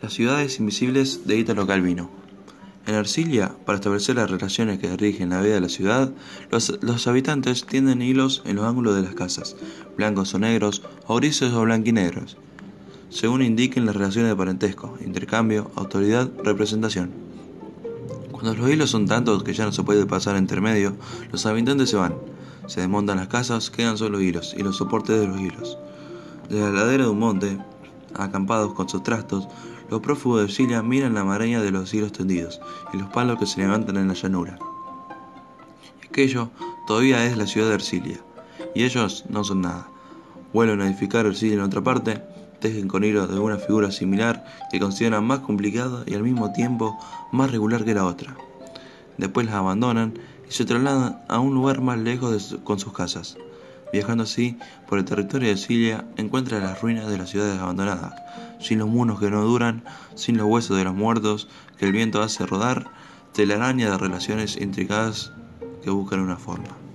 Las ciudades invisibles de Italo Calvino. En Ercilia, para establecer las relaciones que rigen la vida de la ciudad, los, habitantes tienden hilos en los ángulos de las casas, blancos o negros, o grises o blanquinegros, según indiquen las relaciones de parentesco, intercambio, autoridad, representación. Cuando los hilos son tantos que ya no se puede pasar entre medio, los habitantes se van, se desmontan las casas, quedan solo hilos y los soportes de los hilos. De la ladera de un monte, acampados con sus trastos, los prófugos de Sicilia miran la maraña de los hilos tendidos y los palos que se levantan en la llanura. Aquello todavía es la ciudad de Ercilia, y ellos no son nada. Vuelven a edificar Ercilia en otra parte, tejen con hilo de una figura similar que consideran más complicada y al mismo tiempo más regular que la otra. Después la abandonan y se trasladan a un lugar más lejos con sus casas. Viajando así por el territorio de Sicilia, encuentra las ruinas de las ciudades abandonadas, sin los muros que no duran, sin los huesos de los muertos que el viento hace rodar, telaraña de relaciones intricadas que buscan una forma.